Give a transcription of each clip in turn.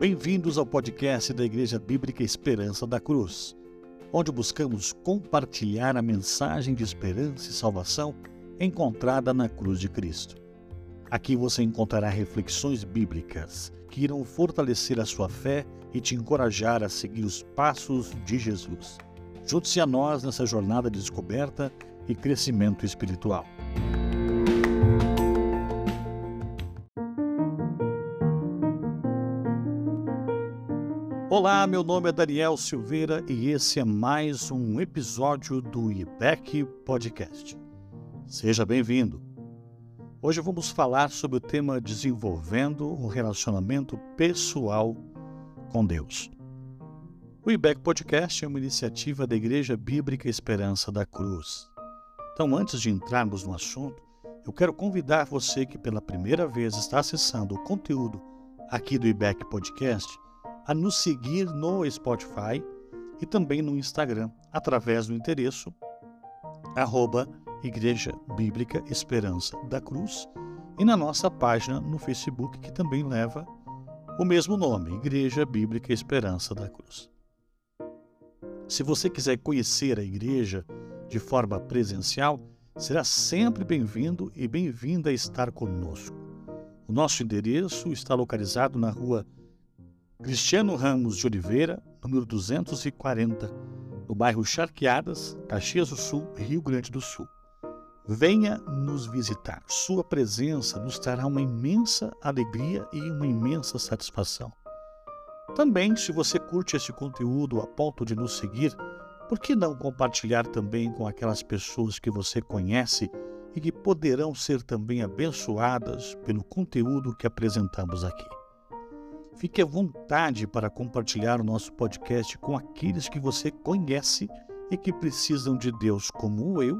Bem-vindos ao podcast da Igreja Bíblica Esperança da Cruz, onde buscamos compartilhar a mensagem de esperança e salvação encontrada na cruz de Cristo. Aqui você encontrará reflexões bíblicas que irão fortalecer a sua fé e te encorajar a seguir os passos de Jesus. Junte-se a nós nessa jornada de descoberta e crescimento espiritual. Olá, meu nome é Daniel Silveira e esse é mais um episódio do IBEC Podcast. Seja bem-vindo. Hoje vamos falar sobre o tema Desenvolvendo um Relacionamento Pessoal com Deus. O IBEC Podcast é uma iniciativa da Igreja Bíblica Esperança da Cruz. Então, antes de entrarmos no assunto, eu quero convidar você que pela primeira vez está acessando o conteúdo aqui do IBEC Podcast a nos seguir no Spotify e também no Instagram, através do endereço arroba Igreja Bíblica Esperança da Cruz e na nossa página no Facebook, que também leva o mesmo nome, Igreja Bíblica Esperança da Cruz. Se você quiser conhecer a igreja de forma presencial, será sempre bem-vindo e bem-vinda a estar conosco. O nosso endereço está localizado na rua Cristiano Ramos de Oliveira, número 240, no bairro Charqueadas, Caxias do Sul, Rio Grande do Sul. Venha nos visitar. Sua presença nos trará uma imensa alegria e uma imensa satisfação. Também, se você curte esse conteúdo a ponto de nos seguir, por que não compartilhar também com aquelas pessoas que você conhece e que poderão ser também abençoadas pelo conteúdo que apresentamos aqui? Fique à vontade para compartilhar o nosso podcast com aqueles que você conhece e que precisam de Deus, como eu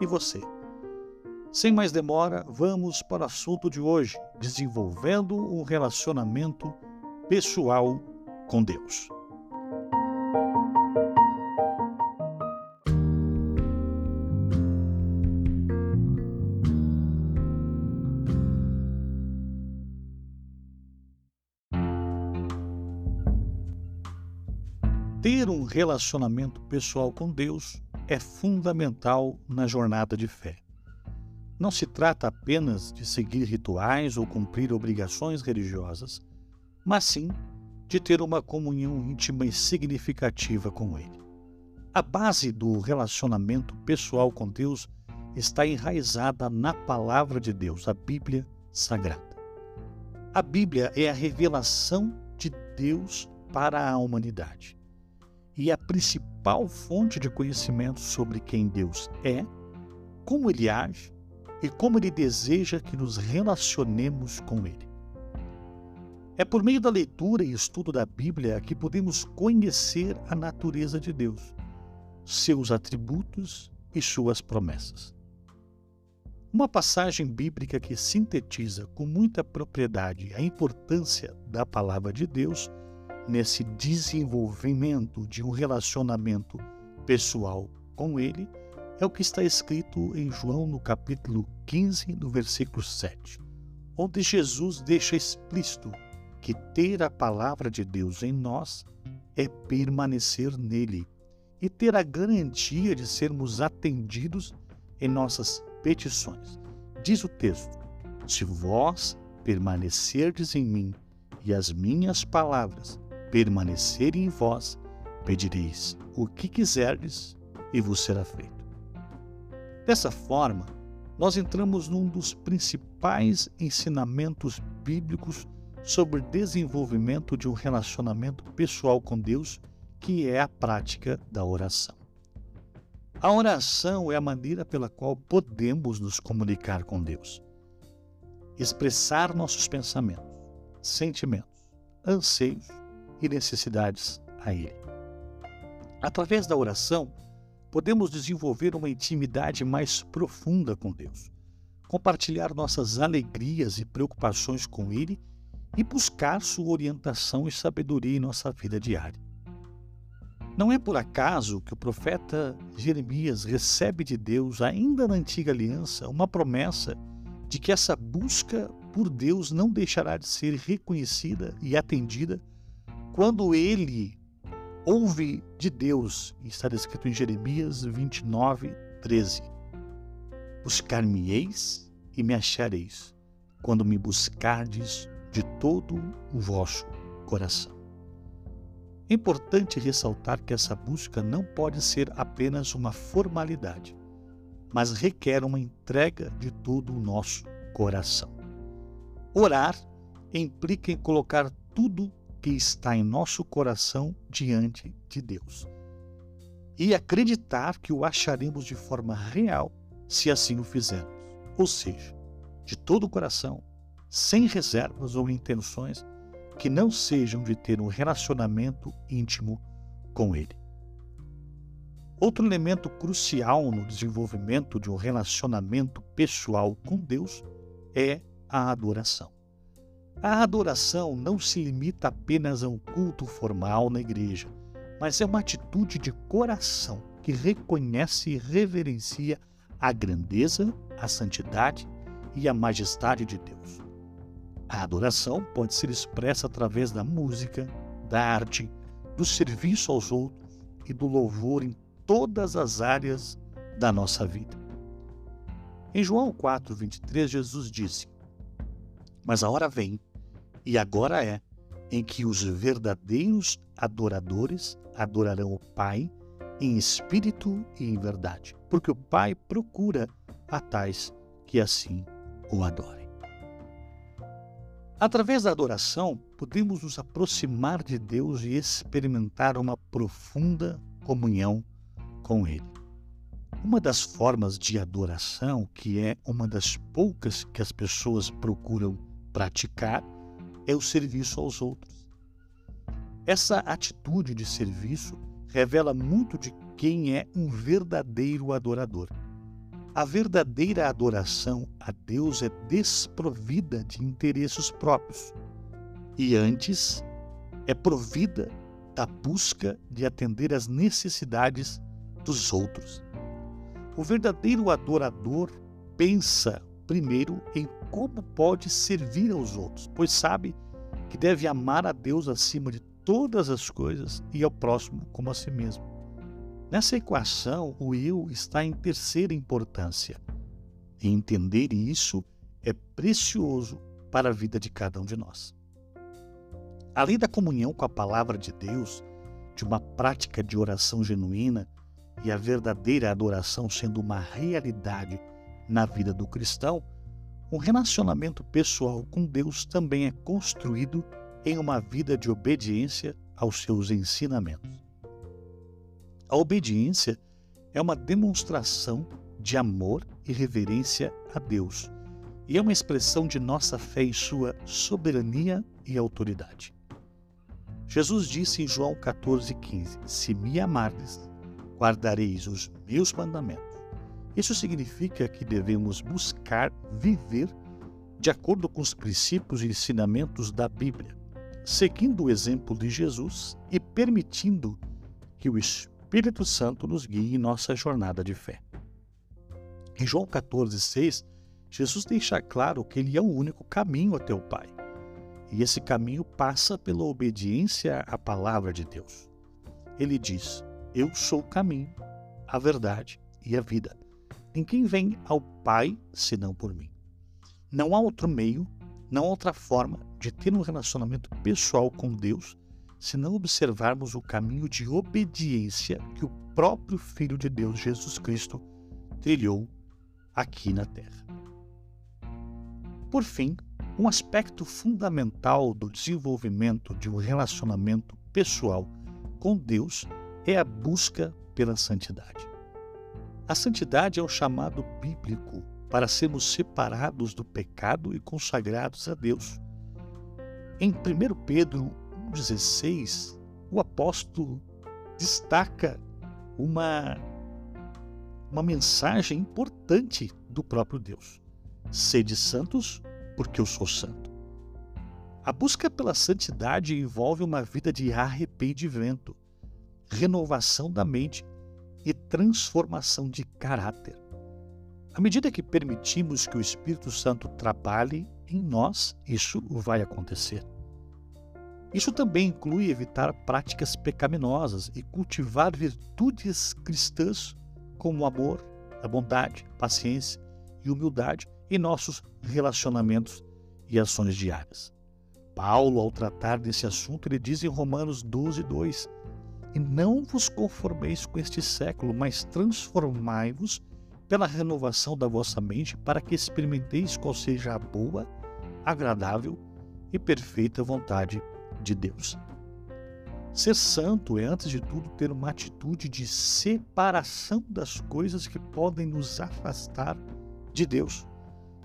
e você. Sem mais demora, vamos para o assunto de hoje: desenvolvendo um relacionamento pessoal com Deus. Ter um relacionamento pessoal com Deus é fundamental na jornada de fé. Não se trata apenas de seguir rituais ou cumprir obrigações religiosas, mas sim de ter uma comunhão íntima e significativa com Ele. A base do relacionamento pessoal com Deus está enraizada na Palavra de Deus, a Bíblia Sagrada. A Bíblia é a revelação de Deus para a humanidade e a principal fonte de conhecimento sobre quem Deus é, como ele age e como ele deseja que nos relacionemos com ele. É por meio da leitura e estudo da Bíblia que podemos conhecer a natureza de Deus, seus atributos e suas promessas. Uma passagem bíblica que sintetiza com muita propriedade a importância da palavra de Deus nesse desenvolvimento de um relacionamento pessoal com Ele é o que está escrito em João no capítulo 15, no versículo 7, onde Jesus deixa explícito que ter a palavra de Deus em nós é permanecer nele e ter a garantia de sermos atendidos em nossas petições. Diz o texto: Se vós permanecerdes em mim e as minhas palavras permanecerem em vós, pedireis o que quiserdes e vos será feito. Dessa forma, nós entramos num dos principais ensinamentos bíblicos sobre desenvolvimento de um relacionamento pessoal com Deus, que é a prática da oração. A oração é a maneira pela qual podemos nos comunicar com Deus, expressar nossos pensamentos, sentimentos, anseios e necessidades a Ele. Através da oração, podemos desenvolver uma intimidade mais profunda com Deus, compartilhar nossas alegrias e preocupações com Ele e buscar sua orientação e sabedoria em nossa vida diária. Não é por acaso que o profeta Jeremias recebe de Deus, ainda na antiga aliança, uma promessa de que essa busca por Deus não deixará de ser reconhecida e atendida quando ele ouve de Deus, está descrito em Jeremias 29, 13: Buscar-me-eis e me achareis, quando me buscardes de todo o vosso coração. É importante ressaltar que essa busca não pode ser apenas uma formalidade, mas requer uma entrega de todo o nosso coração. Orar implica em colocar tudo que está em nosso coração diante de Deus. E acreditar que o acharemos de forma real se assim o fizermos. Ou seja, de todo o coração, sem reservas ou intenções que não sejam de ter um relacionamento íntimo com Ele. Outro elemento crucial no desenvolvimento de um relacionamento pessoal com Deus é a adoração. A adoração não se limita apenas a um culto formal na igreja, mas é uma atitude de coração que reconhece e reverencia a grandeza, a santidade e a majestade de Deus. A adoração pode ser expressa através da música, da arte, do serviço aos outros e do louvor em todas as áreas da nossa vida. Em João 4, 23, Jesus disse: Mas a hora vem e agora é, em que os verdadeiros adoradores adorarão o Pai em espírito e em verdade, porque o Pai procura a tais que assim o adorem. Através da adoração, podemos nos aproximar de Deus e experimentar uma profunda comunhão com Ele. Uma das formas de adoração, que é uma das poucas que as pessoas procuram praticar, é o serviço aos outros. Essa atitude de serviço revela muito de quem é um verdadeiro adorador. A verdadeira adoração a Deus é desprovida de interesses próprios e antes é provida da busca de atender às necessidades dos outros. O verdadeiro adorador pensa primeiro em como pode servir aos outros, pois sabe que deve amar a Deus acima de todas as coisas e ao próximo como a si mesmo. Nessa equação, o eu está em terceira importância. E entender isso é precioso para a vida de cada um de nós. Além da comunhão com a palavra de Deus, de uma prática de oração genuína e a verdadeira adoração sendo uma realidade na vida do cristão, um relacionamento pessoal com Deus também é construído em uma vida de obediência aos seus ensinamentos. A obediência é uma demonstração de amor e reverência a Deus e é uma expressão de nossa fé em sua soberania e autoridade. Jesus disse em João 14,15: Se me amardes, guardareis os meus mandamentos isso significa que devemos buscar viver de acordo com os princípios e ensinamentos da Bíblia, seguindo o exemplo de Jesus e permitindo que o Espírito Santo nos guie em nossa jornada de fé. Em João 14,6, Jesus deixa claro que ele é o único caminho até o Pai. E esse caminho passa pela obediência à palavra de Deus. Ele diz: Eu sou o caminho, a verdade e a vida. Ninguém vem ao Pai senão por mim. Não há outro meio, não há outra forma de ter um relacionamento pessoal com Deus se não observarmos o caminho de obediência que o próprio Filho de Deus, Jesus Cristo, trilhou aqui na Terra. Por fim, um aspecto fundamental do desenvolvimento de um relacionamento pessoal com Deus é a busca pela santidade. A santidade é o chamado bíblico para sermos separados do pecado e consagrados a Deus. Em 1 Pedro 1,16, o apóstolo destaca uma, uma mensagem importante do próprio Deus: Sede santos, porque eu sou santo. A busca pela santidade envolve uma vida de arrependimento, renovação da mente e transformação de caráter. À medida que permitimos que o Espírito Santo trabalhe em nós, isso vai acontecer. Isso também inclui evitar práticas pecaminosas e cultivar virtudes cristãs como o amor, a bondade, paciência e humildade em nossos relacionamentos e ações diárias. Paulo, ao tratar desse assunto, ele diz em Romanos 12, 2: E não vos conformeis com este século, mas transformai-vos pela renovação da vossa mente, para que experimenteis qual seja a boa, agradável e perfeita vontade de Deus. Ser santo é, antes de tudo, ter uma atitude de separação das coisas que podem nos afastar de Deus.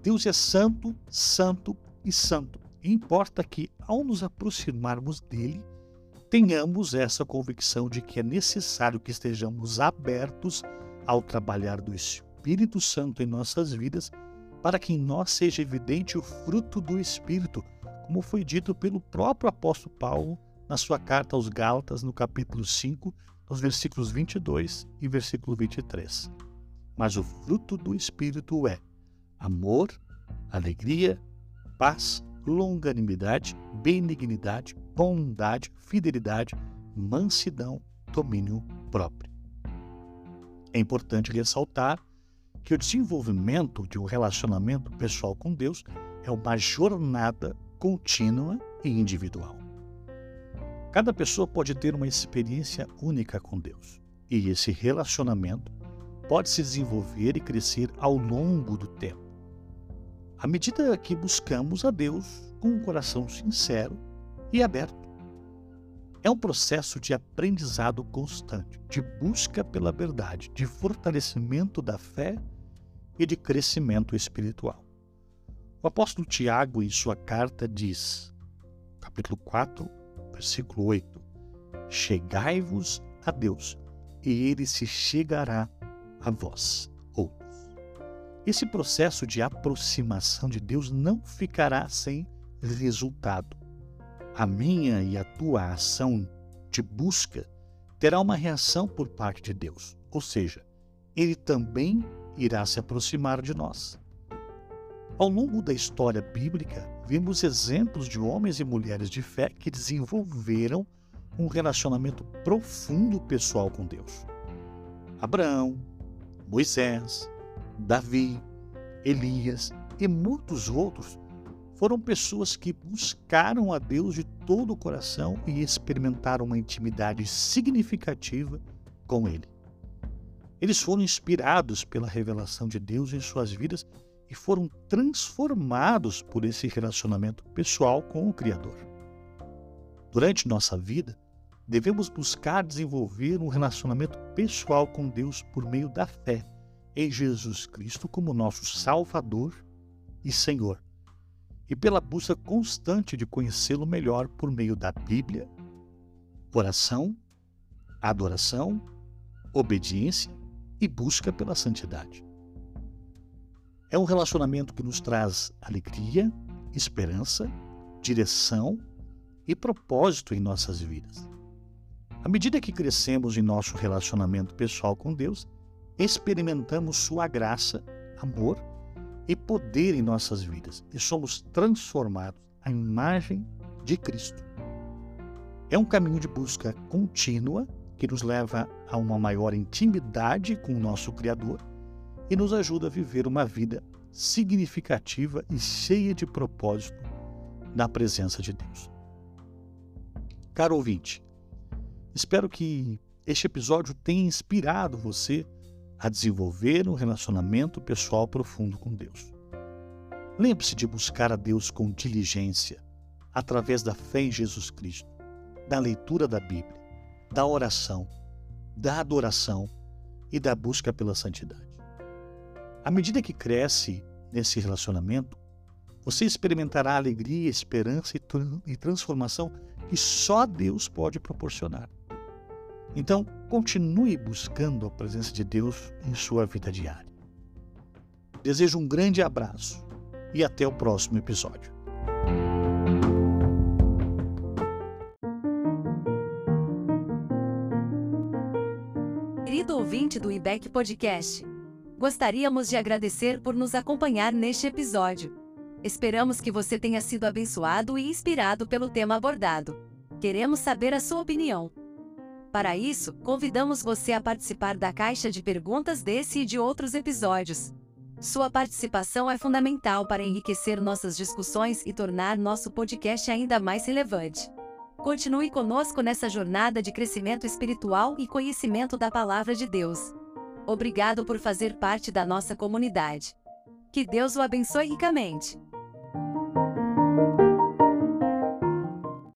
Deus é santo, santo e santo. E importa que, ao nos aproximarmos dele, tenhamos essa convicção de que é necessário que estejamos abertos ao trabalhar do Espírito Santo em nossas vidas, para que em nós seja evidente o fruto do Espírito, como foi dito pelo próprio apóstolo Paulo na sua carta aos Gálatas, no capítulo 5, nos versículos 22 e versículo 23. Mas o fruto do Espírito é amor, alegria, paz, longanimidade, benignidade, bondade, fidelidade, mansidão, domínio próprio. É importante ressaltar que o desenvolvimento de um relacionamento pessoal com Deus é uma jornada contínua e individual. Cada pessoa pode ter uma experiência única com Deus, e esse relacionamento pode se desenvolver e crescer ao longo do tempo. À medida que buscamos a Deus com um coração sincero e aberto. É um processo de aprendizado constante, de busca pela verdade, de fortalecimento da fé e de crescimento espiritual. O apóstolo Tiago, em sua carta, diz, capítulo 4, versículo 8: Chegai-vos a Deus, e ele se chegará a vós. Esse processo de aproximação de Deus não ficará sem resultado. A minha e a tua ação de busca terá uma reação por parte de Deus, ou seja, ele também irá se aproximar de nós. Ao longo da história bíblica, vimos exemplos de homens e mulheres de fé que desenvolveram um relacionamento profundo pessoal com Deus. Abraão, Moisés, Davi, Elias e muitos outros foram pessoas que buscaram a Deus de todo o coração e experimentaram uma intimidade significativa com Ele. Eles foram inspirados pela revelação de Deus em suas vidas e foram transformados por esse relacionamento pessoal com o Criador. Durante nossa vida, devemos buscar desenvolver um relacionamento pessoal com Deus por meio da fé em Jesus Cristo como nosso Salvador e Senhor, e pela busca constante de conhecê-lo melhor por meio da Bíblia, oração, adoração, obediência e busca pela santidade. É um relacionamento que nos traz alegria, esperança, direção e propósito em nossas vidas. À medida que crescemos em nosso relacionamento pessoal com Deus, experimentamos Sua graça, amor e poder em nossas vidas e somos transformados à imagem de Cristo. É um caminho de busca contínua que nos leva a uma maior intimidade com o nosso Criador e nos ajuda a viver uma vida significativa e cheia de propósito na presença de Deus. Caro ouvinte, espero que este episódio tenha inspirado você a desenvolver um relacionamento pessoal profundo com Deus. Lembre-se de buscar a Deus com diligência, através da fé em Jesus Cristo, da leitura da Bíblia, da oração, da adoração e da busca pela santidade. À medida que cresce nesse relacionamento, você experimentará alegria, esperança e transformação que só Deus pode proporcionar. Então, continue buscando a presença de Deus em sua vida diária. Desejo um grande abraço e até o próximo episódio. Querido ouvinte do IBEC Podcast. Gostaríamos de agradecer por nos acompanhar neste episódio. Esperamos que você tenha sido abençoado e inspirado pelo tema abordado. Queremos saber a sua opinião. Para isso, convidamos você a participar da caixa de perguntas desse e de outros episódios. Sua participação é fundamental para enriquecer nossas discussões e tornar nosso podcast ainda mais relevante. Continue conosco nessa jornada de crescimento espiritual e conhecimento da Palavra de Deus. Obrigado por fazer parte da nossa comunidade. Que Deus o abençoe ricamente.